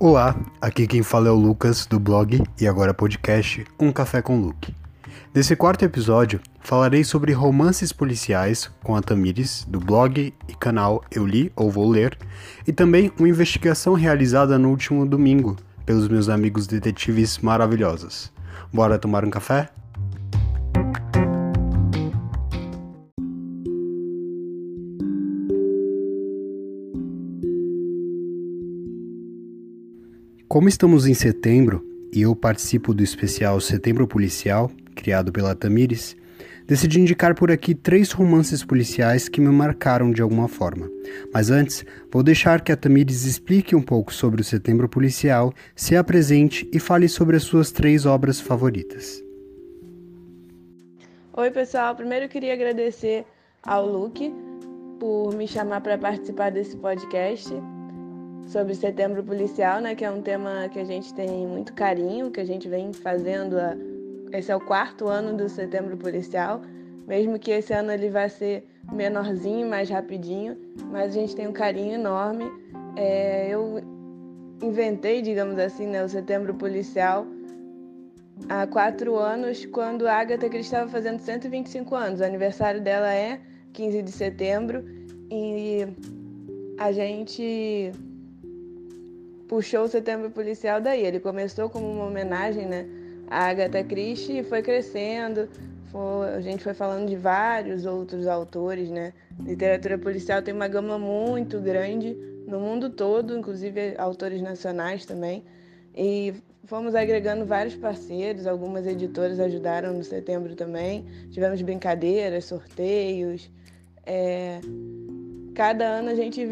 Olá, aqui quem fala é o Lucas do blog e agora podcast Um Café com Luke. Nesse quarto episódio, falarei sobre romances policiais com a Tamires, do blog e canal Eu Li ou Vou Ler, e também uma investigação realizada no último domingo pelos meus amigos detetives maravilhosos. Bora tomar um café? Como estamos em setembro e eu participo do especial Setembro Policial, criado pela Tamires, decidi indicar por aqui três romances policiais que me marcaram de alguma forma. Mas antes, vou deixar que a Tamires explique um pouco sobre o Setembro Policial, se apresente e fale sobre as suas três obras favoritas. Oi, pessoal. Primeiro eu queria agradecer ao Luke por me chamar para participar desse podcast sobre setembro policial, né, que é um tema que a gente tem muito carinho, que a gente vem fazendo a, esse é o quarto ano do setembro policial, mesmo que esse ano ele vai ser menorzinho, mais rapidinho, mas a gente tem um carinho enorme. É, eu inventei, digamos assim, né, o setembro policial há quatro anos, quando a Agatha Christie estava fazendo 125 anos. O aniversário dela é 15 de setembro e a gente puxou o Setembro Policial daí. Ele começou como uma homenagem né, à Agatha Christie e foi crescendo. Foi, a gente foi falando de vários outros autores, né? Literatura policial tem uma gama muito grande no mundo todo, inclusive autores nacionais também. E fomos agregando vários parceiros, algumas editoras ajudaram no setembro também. Tivemos brincadeiras, sorteios. É... Cada ano a gente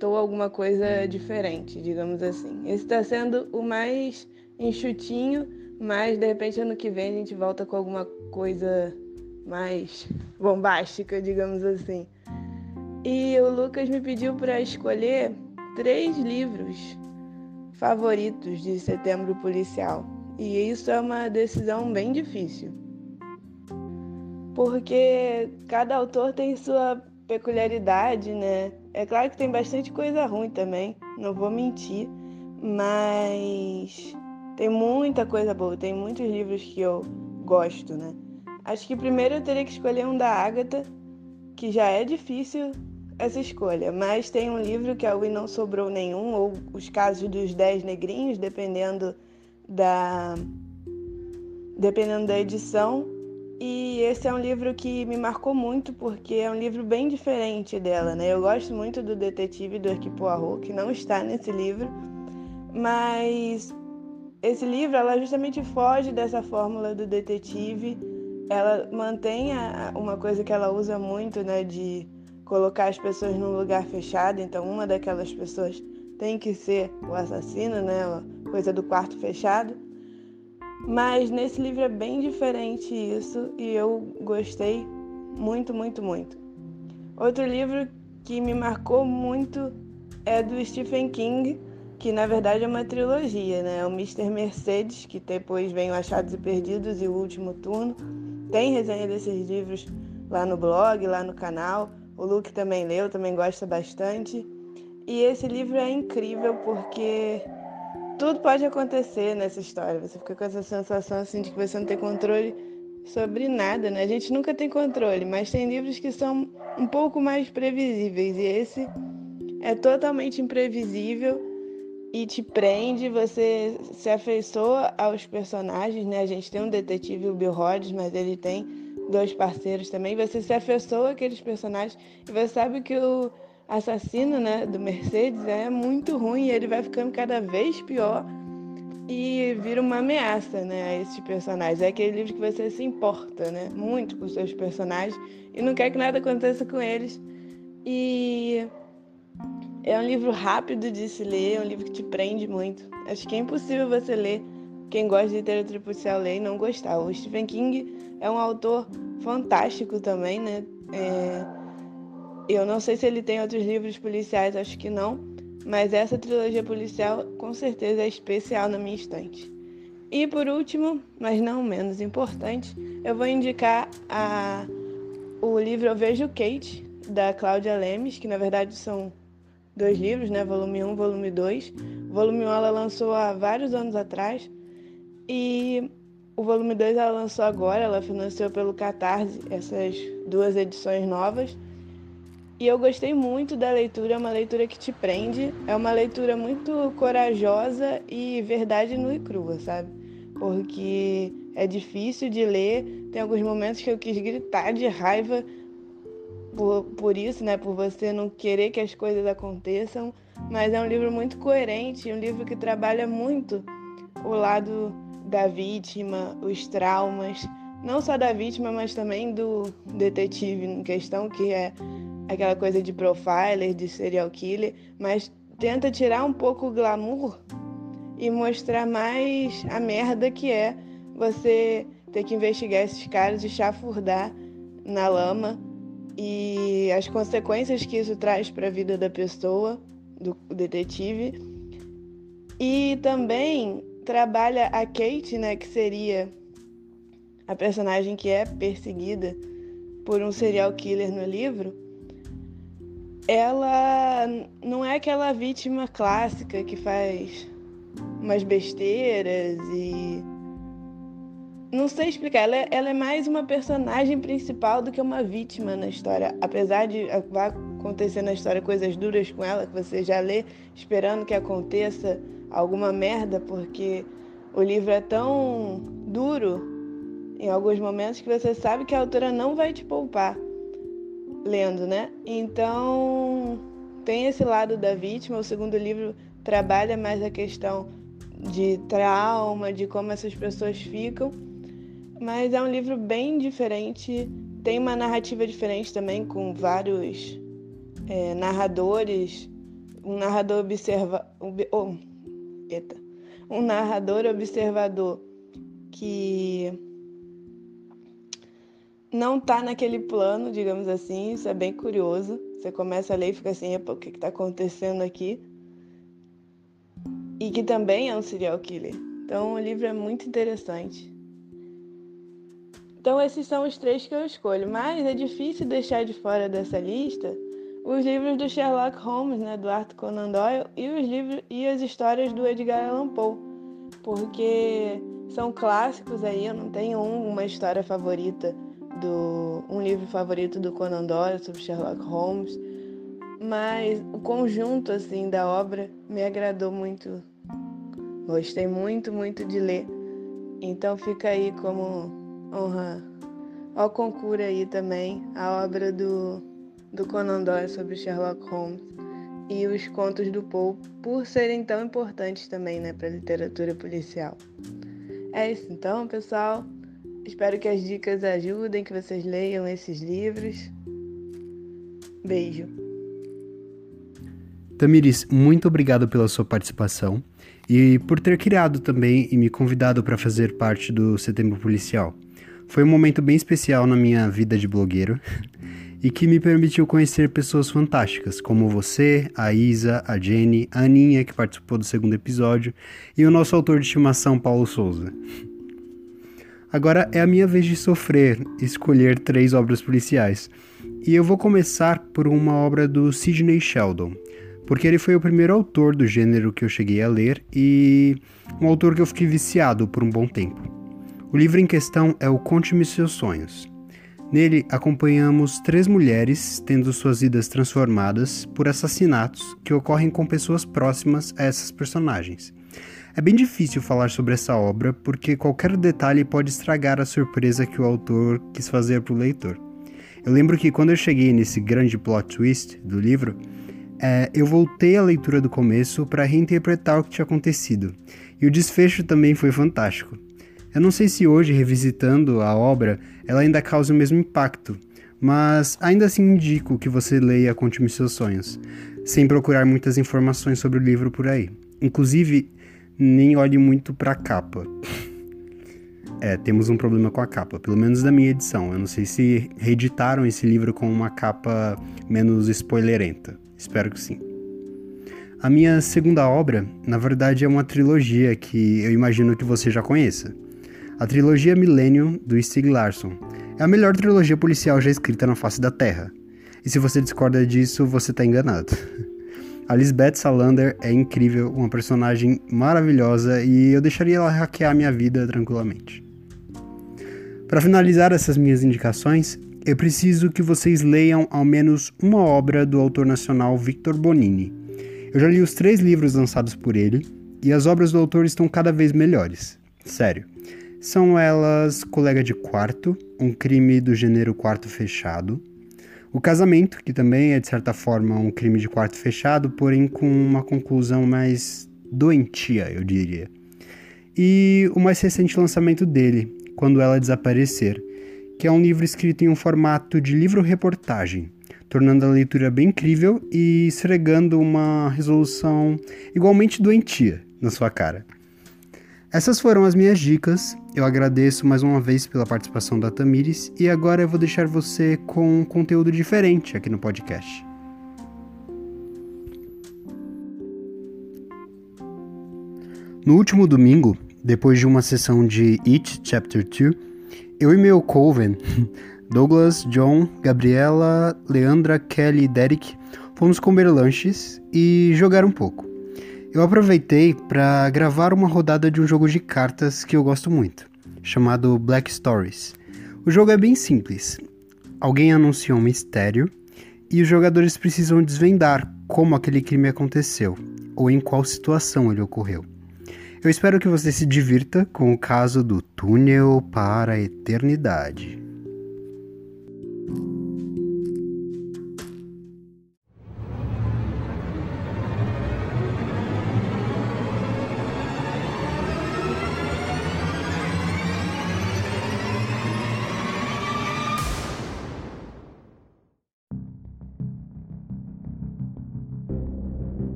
inventou alguma coisa diferente, digamos assim. Esse está sendo o mais enxutinho, mas de repente ano que vem a gente volta com alguma coisa mais bombástica, digamos assim. E o Lucas me pediu para escolher três livros favoritos de Setembro Policial. E isso é uma decisão bem difícil. Porque cada autor tem sua peculiaridade, né? É claro que tem bastante coisa ruim também, não vou mentir, mas tem muita coisa boa, tem muitos livros que eu gosto, né? Acho que primeiro eu teria que escolher um da Agatha, que já é difícil essa escolha, mas tem um livro que o E Não Sobrou Nenhum, ou Os Casos dos Dez Negrinhos, dependendo da, dependendo da edição, e esse é um livro que me marcou muito porque é um livro bem diferente dela, né? Eu gosto muito do Detetive do Hercule Poirot, que não está nesse livro, mas esse livro ela justamente foge dessa fórmula do detetive. Ela mantém a, uma coisa que ela usa muito, né, de colocar as pessoas num lugar fechado. Então, uma daquelas pessoas tem que ser o assassino, né, coisa do quarto fechado. Mas nesse livro é bem diferente isso e eu gostei muito, muito, muito. Outro livro que me marcou muito é do Stephen King, que na verdade é uma trilogia, né? É o Mr. Mercedes, que depois vem o Achados e Perdidos e o Último Turno. Tem resenha desses livros lá no blog, lá no canal. O Luke também leu, também gosta bastante. E esse livro é incrível porque tudo pode acontecer nessa história. Você fica com essa sensação assim de que você não tem controle sobre nada, né? A gente nunca tem controle, mas tem livros que são um pouco mais previsíveis e esse é totalmente imprevisível e te prende, você se afeiçoa aos personagens, né? A gente tem um detetive, o Bill Rhodes, mas ele tem dois parceiros também. Você se afeiçoa àqueles personagens e você sabe que o assassino né, do Mercedes é muito ruim e ele vai ficando cada vez pior e vira uma ameaça né, a esses personagens. É aquele livro que você se importa né, muito com os seus personagens e não quer que nada aconteça com eles. E é um livro rápido de se ler, é um livro que te prende muito. Acho que é impossível você ler, quem gosta de literatura policial ler e não gostar. O Stephen King é um autor fantástico também, né? É eu não sei se ele tem outros livros policiais, acho que não, mas essa trilogia policial com certeza é especial na minha estante. E por último, mas não menos importante, eu vou indicar a, o livro Eu Vejo Kate, da Cláudia Lemes, que na verdade são dois livros, né? Volume 1, volume 2. O volume 1 ela lançou há vários anos atrás e o volume 2 ela lançou agora, ela financiou pelo Catarse essas duas edições novas. E eu gostei muito da leitura, é uma leitura que te prende, é uma leitura muito corajosa e verdade nua e crua, sabe? Porque é difícil de ler, tem alguns momentos que eu quis gritar de raiva por, por isso, né? Por você não querer que as coisas aconteçam, mas é um livro muito coerente, um livro que trabalha muito o lado da vítima, os traumas, não só da vítima, mas também do detetive em questão, que é aquela coisa de profiler, de serial killer, mas tenta tirar um pouco o glamour e mostrar mais a merda que é você ter que investigar esses caras e chafurdar na lama e as consequências que isso traz para a vida da pessoa, do detetive. E também trabalha a Kate, né, que seria a personagem que é perseguida por um serial killer no livro, ela não é aquela vítima clássica que faz umas besteiras e. Não sei explicar, ela é, ela é mais uma personagem principal do que uma vítima na história. Apesar de vai acontecer na história coisas duras com ela, que você já lê esperando que aconteça alguma merda, porque o livro é tão duro em alguns momentos que você sabe que a autora não vai te poupar lendo, né? Então, tem esse lado da vítima. O segundo livro trabalha mais a questão de trauma, de como essas pessoas ficam. Mas é um livro bem diferente. Tem uma narrativa diferente também, com vários é, narradores. Um narrador observa. Oh. Um narrador observador que não está naquele plano, digamos assim, isso é bem curioso. Você começa a ler e fica assim, o que está acontecendo aqui? E que também é um serial killer. Então o livro é muito interessante. Então esses são os três que eu escolho, mas é difícil deixar de fora dessa lista os livros do Sherlock Holmes, né, do Arthur Conan Doyle, e os livros e as histórias do Edgar Allan Poe, porque são clássicos aí, eu não tenho uma história favorita do um livro favorito do Conan Doyle sobre Sherlock Holmes, mas o conjunto assim da obra me agradou muito. Gostei muito, muito de ler. Então fica aí como honra ao concurso aí também a obra do, do Conan Doyle sobre Sherlock Holmes e os contos do Poe por serem tão importantes também, né, para a literatura policial. É isso então, pessoal. Espero que as dicas ajudem, que vocês leiam esses livros. Beijo. Tamiris, muito obrigado pela sua participação e por ter criado também e me convidado para fazer parte do Setembro Policial. Foi um momento bem especial na minha vida de blogueiro e que me permitiu conhecer pessoas fantásticas, como você, a Isa, a Jenny, a Aninha, que participou do segundo episódio, e o nosso autor de estimação, Paulo Souza. Agora é a minha vez de sofrer, escolher três obras policiais. E eu vou começar por uma obra do Sidney Sheldon, porque ele foi o primeiro autor do gênero que eu cheguei a ler e um autor que eu fiquei viciado por um bom tempo. O livro em questão é o Conte-me Seus Sonhos. Nele acompanhamos três mulheres tendo suas vidas transformadas por assassinatos que ocorrem com pessoas próximas a essas personagens. É bem difícil falar sobre essa obra porque qualquer detalhe pode estragar a surpresa que o autor quis fazer para o leitor. Eu lembro que quando eu cheguei nesse grande plot twist do livro, é, eu voltei à leitura do começo para reinterpretar o que tinha acontecido, e o desfecho também foi fantástico. Eu não sei se hoje, revisitando a obra, ela ainda causa o mesmo impacto, mas ainda assim indico que você leia Conte-me Seus Sonhos, sem procurar muitas informações sobre o livro por aí. Inclusive, nem olhe muito para a capa. É, temos um problema com a capa, pelo menos da minha edição. Eu não sei se reeditaram esse livro com uma capa menos spoilerenta. Espero que sim. A minha segunda obra, na verdade, é uma trilogia que eu imagino que você já conheça. A trilogia Millennium do Stieg Larsson. É a melhor trilogia policial já escrita na face da Terra. E se você discorda disso, você está enganado. A Lisbeth Salander é incrível, uma personagem maravilhosa e eu deixaria ela hackear minha vida tranquilamente. Para finalizar essas minhas indicações, eu preciso que vocês leiam ao menos uma obra do autor nacional Victor Bonini. Eu já li os três livros lançados por ele e as obras do autor estão cada vez melhores. Sério. São elas Colega de Quarto, um crime do gênero quarto fechado, O Casamento, que também é de certa forma um crime de quarto fechado, porém com uma conclusão mais doentia, eu diria. E o mais recente lançamento dele, Quando Ela Desaparecer, que é um livro escrito em um formato de livro-reportagem, tornando a leitura bem incrível e esfregando uma resolução igualmente doentia na sua cara. Essas foram as minhas dicas. Eu agradeço mais uma vez pela participação da Tamires e agora eu vou deixar você com um conteúdo diferente aqui no podcast. No último domingo, depois de uma sessão de It Chapter 2, eu e meu coven, Douglas, John, Gabriela, Leandra, Kelly e Derek, fomos comer lanches e jogar um pouco. Eu aproveitei para gravar uma rodada de um jogo de cartas que eu gosto muito, chamado Black Stories. O jogo é bem simples. Alguém anuncia um mistério e os jogadores precisam desvendar como aquele crime aconteceu ou em qual situação ele ocorreu. Eu espero que você se divirta com o caso do Túnel para a Eternidade.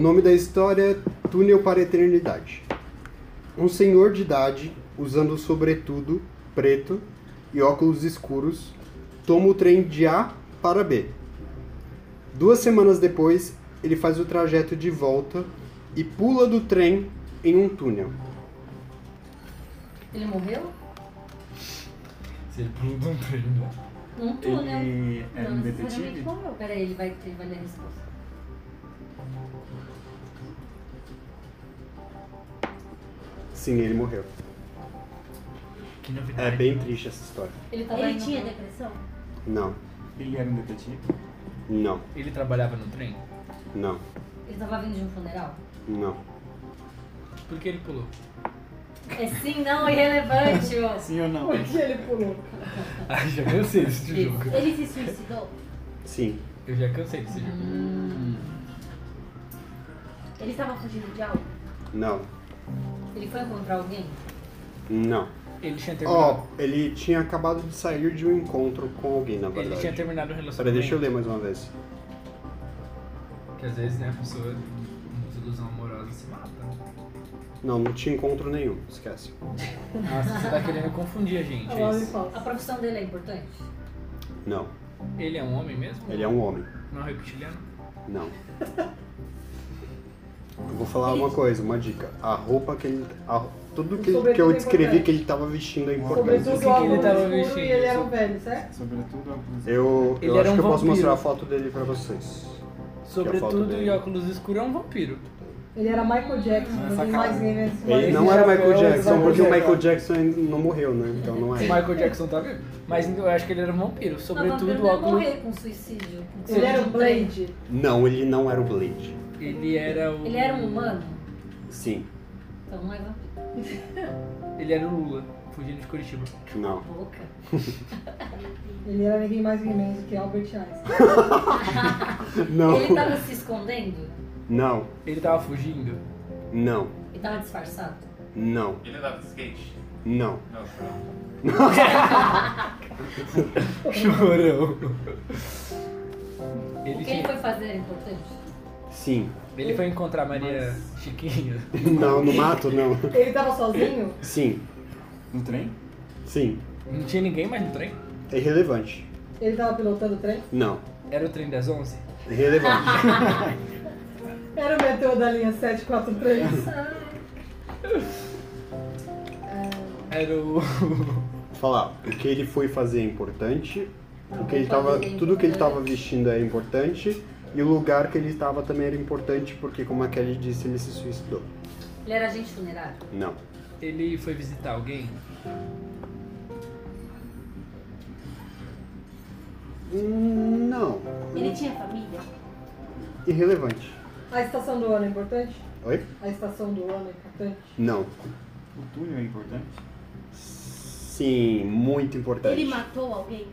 Nome da história é Túnel para a Eternidade. Um senhor de idade, usando sobretudo preto e óculos escuros, toma o trem de A para B. Duas semanas depois, ele faz o trajeto de volta e pula do trem em um túnel. Ele morreu? Se ele pulou de um trem, né? Num túnel. Ele era Não um necessariamente detetive? morreu. Peraí, ele vai, ele vai ler a resposta. Sim, ele morreu. Que novidade. É bem triste essa história. Ele, tava Ele indo- tinha depressão? Não, Ele era um detetive? não, Ele trabalhava no trem? não, Ele tava vindo de um funeral? não. Por que ele pulou? É sim, não, irrelevante, ó. Sim ou não? Por que ele pulou? Ah, já cansei desse jogo. Ele se suicidou? Sim, Eu já cansei desse jogo. Hum, Ele estava fugindo de algo? não, ele foi encontrar alguém? não. Ele tinha Ó, terminado. ele tinha acabado de sair de um encontro com alguém, na ele verdade. tinha terminado o Peraí, relacionamento. deixa eu ler mais uma vez. Porque às vezes, né, a pessoa, uma ilusão amorosa se mata. Não, não tinha encontro nenhum, esquece. Nossa, você tá querendo confundir a gente. é isso. A profissão dele é importante? Não, Ele é um homem mesmo? ele é um homem. Não é reptiliano? Não. Eu vou falar uma coisa, uma dica. A roupa que ele. a- tudo que, que eu é descrevi que ele tava vestindo é importante. Sobretudo que o que ele tava escuro vestindo? e ele era um velho, certo? Sobretudo óculos. Eu, Ele eu acho um que eu posso mostrar a foto dele pra vocês. Sobretudo e óculos escuros é um vampiro. Ele era Michael Jackson, cara. mais ninguém Ele não era Michael Jackson, porque o Michael Jackson não morreu, né? Então não O é. Michael Jackson tá vivo. Mas eu acho que ele era um vampiro. não, Sobretudo vampiro o óculos. morrer com suicídio. Ele era o. Blade. Não, ele não era o Blade. Ele era o. Ele era um humano? Sim. Então não é vampiro. Ele era o Lula, fugindo de Curitiba. Não. Boca. Ele era ninguém mais ninguém menos que Albert Einstein. Não. Ele tava se escondendo? Não. Ele tava fugindo. Não. Ele tava disfarçado? Não. Ele andava de skate? Não. Não, não. Chorão. O que ele foi fazer é importante? Sim. ele foi encontrar Maria Chiquinha. Não, no mato não. Ele tava sozinho? Sim. No trem? Sim. Não tinha ninguém mais no trem? É irrelevante. Ele tava pilotando o trem? Não. Era o trem das 11? É irrelevante. Era o metrô da linha 743? Era o. Falar, o que ele foi fazer é importante O que ele tava, tudo que ele estava vestindo era importante e o lugar que ele estava também era importante porque, como a Kelly disse, ele se suicidou. Ele era agente funerário. Não. Ele foi visitar alguém? Hum, Não. Ele tinha família? Irrelevante. A estação do ano é importante? Oi? A estação do ano é importante? Não. O túnel é importante? Sim, muito importante. Ele matou alguém?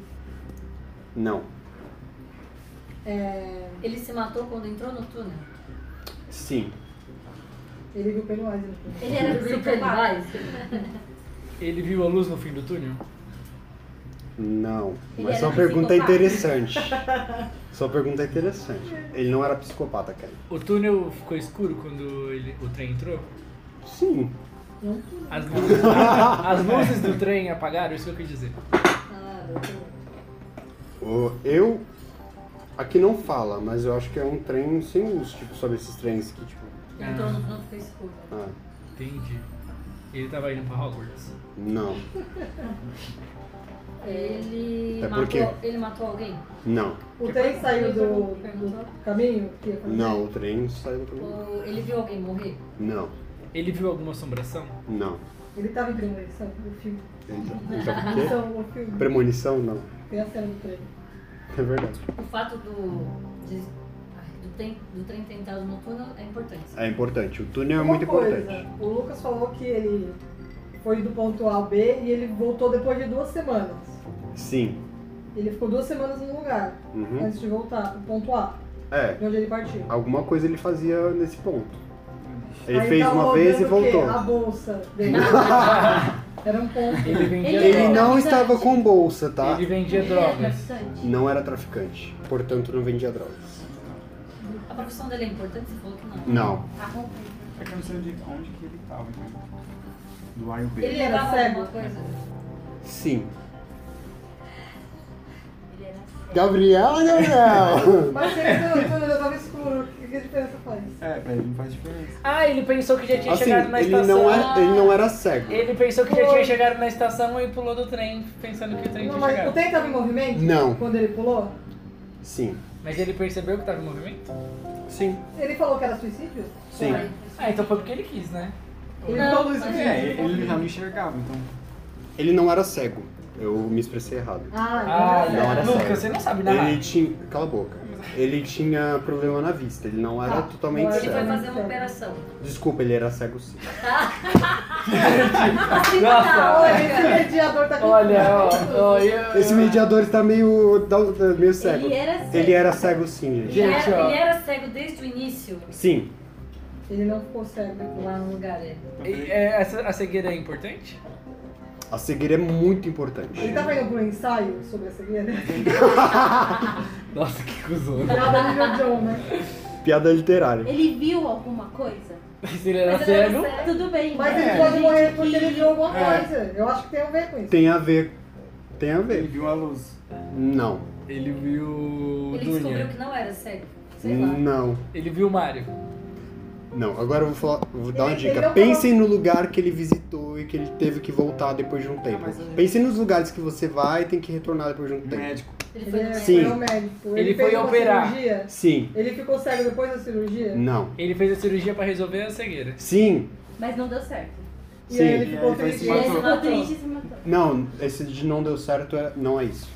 Não. É, Ele se matou quando entrou no túnel. Sim. ele viu Pennywise no filme. Ele era Viu psicopata? Pennywise? Ele viu a luz no fim do túnel? Não. Ele Mas era sua pergunta é psicopata? interessante. Sua pergunta é interessante. Ele não era psicopata, Kelly. O túnel ficou escuro quando ele- o trem entrou? Sim. As luzes, as luzes do trem apagaram? Isso que eu quis dizer. Ah. O- Eu. Aqui não fala, mas eu acho que é um trem sem luz, tipo, sobre esses trens que, tipo. Entrou no túnel ficou escuro. Ah, Entendi. Ele tava indo pra Hogwarts. não. Ele, É porque- matou, ele matou alguém? Não. O trem saiu do, do caminho que ia fazer? Não, o trem saiu do caminho. Ou ele viu alguém morrer? Não. Ele viu alguma assombração? Não. Ele tava em premonição, o filme. Tá com o quê? Premonição, o filme. Premonição? Não. Tem a cena do trem. É verdade. O fato do, de- do, trem, do trem ter entrado no túnel é importante. É importante. O túnel é Uma muito coisa, importante. O Lucas falou que ele foi do ponto A ao B e ele voltou depois de duas semanas. Sim. Ele ficou duas semanas no lugar, Uhum. antes de voltar pro ponto A, É. de onde ele partiu. Alguma coisa ele fazia nesse ponto. Ele Aí fez tava uma vez e voltou. A bolsa dele. Era um ponto. Ele vendia Ele Ele era não estava com bolsa, tá? Ele vendia Ele era drogas. traficante? Não era traficante. Portanto, não vendia drogas. A profissão dele é importante? Você falou que não. Não. A roupa. É que eu não sei onde, onde que ele tava, então. Do A e o B. Ele era levava cego? alguma coisa? Sim. Era. Gabriel, Gabriel! Mas ele não- quando ele tava escuro, que que a diferença faz? É, pra ele não faz diferença. Ah, ele pensou que já tinha Assim, chegado na ele estação. não, é, ele não era cego. Ele pensou que já tinha chegado na estação e pulou do trem, pensando que o trem Não, tinha mas o chegado. trem tava em movimento? Não. Quando ele pulou? Sim. Mas ele percebeu que tava em movimento? Sim. Ele falou que era suicídio? Sim. Ah, então foi porque ele quis, né? Ele Não, falou suicídio. É, ele já não enxergava, então. Ele não era cego. Eu me expressei errado. Ah, Ah, então não era Lucas, cego. você não sabe narrar. Ele tinha. Cala a boca. Ele tinha problema na vista. Ele não era Ah, totalmente não era Ele foi cego. fazer uma operação. Desculpa, ele era cego sim. Nossa, Olha, esse mediador tá com olha, ó, ó, eu- Esse mediador está meio, da- meio cego. Ele era cego. Ele era cego sim, gente. Ele era, ele era cego desde o início Sim. Ele não ficou cego. lá no lugar. É. E, é, essa- a cegueira é importante? A cegueira é muito importante. Ele tava indo pro ensaio sobre a cegueira? Nossa, que cuzão. Piada John, né? Piada literária. Ele viu alguma coisa? Se ele era Mas ele era cego, cego. Tudo bem. Mas né? ele pode morrer que- porque ele viu alguma É. coisa. Eu acho que tem a ver com isso. Tem a ver. Tem a Ele ver. viu a luz. Não. ele viu Ele descobriu Dunia. que não era cego. Sei lá. Não. Ele viu Mario. Não. Agora eu vou, falar, vou dar uma Ele- dica. ele não Pensem no lugar que ele visitou e que ele teve que voltar depois de um tempo. mas a gente- Pensem nos lugares que você vai e tem que retornar depois de um tempo. Médico. Ele Ele foi é, ao médico. Ele fez foi uma operar. Cirurgia. Sim. Ele ficou cego depois da cirurgia? Não. Ele fez a cirurgia pra resolver a cegueira. Sim. Mas não deu certo. E Sim. aí ele E ficou aí foi triste. se E matou. ficou triste e se matou. Não, esse de não deu certo é, não é isso.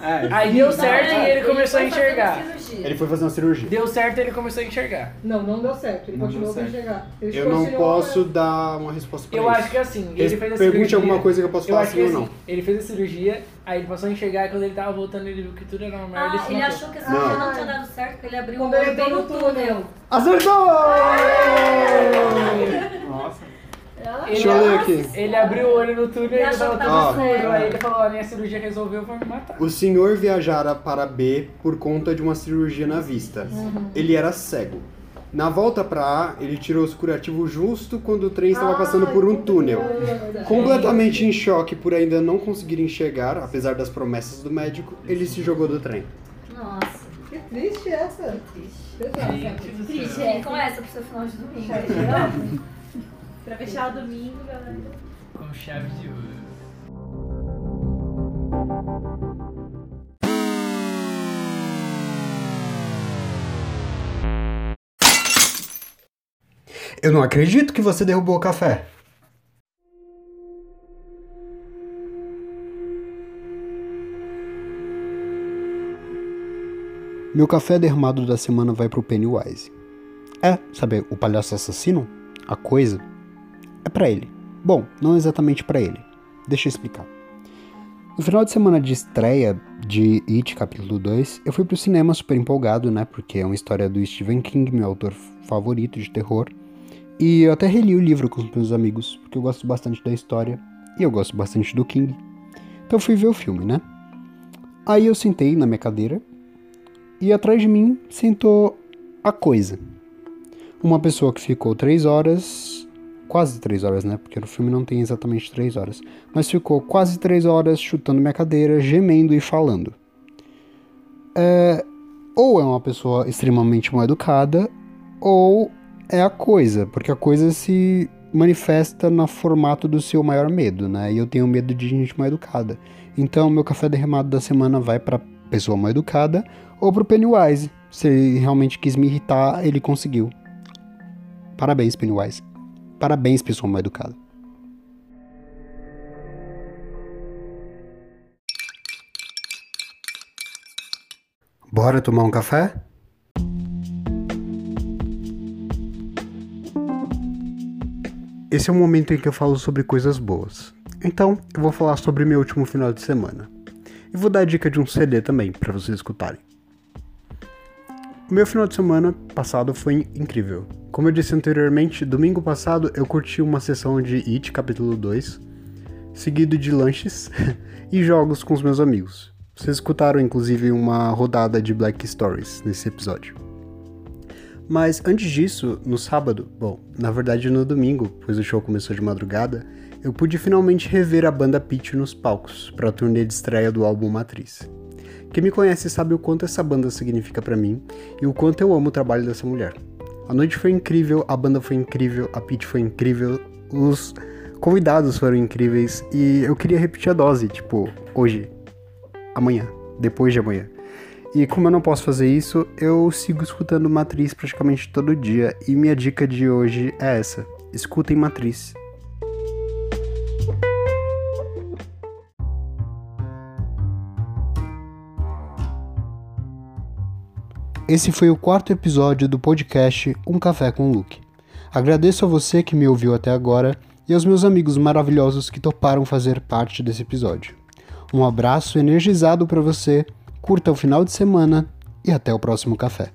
É, Aí deu certo e ele começou a enxergar. Ele foi fazer uma cirurgia. Deu certo e ele começou a enxergar. Não, não deu certo. Ele Não continuou certo. enxergar. Ele Eu não continuou- posso dar uma resposta pra Eu isso. acho que assim, ele Res- fez a Pergunte cirurgia. alguma coisa que eu posso Eu falar acho sim que ou assim, não. ele fez a cirurgia, aí ele passou a enxergar e quando ele tava voltando ele viu que tudo era uma merda e Ah, se ele matou. achou que a cirurgia Não. não. tinha dado certo porque ele abriu Quando o ele olho bem entrou no no túnel. Acertou! Nossa. Ele, Deixa eu ler aqui. ele abriu o olho no túnel e Ele tava tava escuro. Aí ele falou, a minha cirurgia resolveu, vou me matar. O senhor viajara para B por conta de uma cirurgia na vista. Ele era cego. Na volta para A, ele tirou os curativos justo quando o trem estava passando por um túnel. Completamente em choque por ainda não conseguir enxergar, apesar das promessas do médico, ele se jogou do trem. Nossa, Que triste essa. triste. Triste, é. Com essa pro seu final de domingo. Pra fechar o domingo, galera. Com chave de ouro. Eu não acredito que você derrubou o café. Meu café dermado da semana vai pro Pennywise. É, sabe, o palhaço assassino? A coisa é pra ele. Bom, não exatamente pra ele. Deixa eu explicar. No final de semana de estreia de It capítulo 2, eu fui pro cinema super empolgado, né? Porque é uma história do Stephen King, meu autor favorito de terror. E eu até reli o livro com os meus amigos, porque eu gosto bastante da história e eu gosto bastante do King. Então eu fui ver o filme, né? Aí eu sentei na minha cadeira e atrás de mim sentou a coisa. Uma pessoa que ficou três horas, quase três horas, né? Porque o filme não tem exatamente três horas, mas ficou quase três horas chutando minha cadeira, gemendo e falando. É, ou é uma pessoa extremamente mal educada, ou é a coisa, porque a coisa se manifesta no formato do seu maior medo, né? E eu tenho medo de gente mal educada. Então, meu café derramado da semana vai para pessoa mal educada ou pro Pennywise. Se ele realmente quis me irritar, ele conseguiu. Parabéns, Pennywise. Parabéns, pessoa mal educada. Bora tomar um café? Esse é o momento em que eu falo sobre coisas boas. Então, eu vou falar sobre meu último final de semana. E vou dar a dica de um CD também para vocês escutarem. O meu final de semana passado foi incrível. Como eu disse anteriormente, domingo passado eu curti uma sessão de It capítulo 2, seguido de lanches e jogos com os meus amigos. Vocês escutaram inclusive uma rodada de Black Stories nesse episódio. Mas antes disso, no sábado, bom, na verdade no domingo, pois o show começou de madrugada, eu pude finalmente rever a banda Pitch nos palcos para a turnê de estreia do álbum Matriz. Quem me conhece sabe o quanto essa banda significa para mim e o quanto eu amo o trabalho dessa mulher. A noite foi incrível, a banda foi incrível, a Pitch foi incrível, os convidados foram incríveis e eu queria repetir a dose, tipo, hoje, amanhã, depois de amanhã. E como eu não posso fazer isso, eu sigo escutando Matriz praticamente todo dia e minha dica de hoje é essa: escutem Matriz. Esse foi o quarto episódio do podcast Um Café com Luke. Agradeço a você que me ouviu até agora e aos meus amigos maravilhosos que toparam fazer parte desse episódio. Um abraço energizado para você, curta o final de semana e até o próximo café.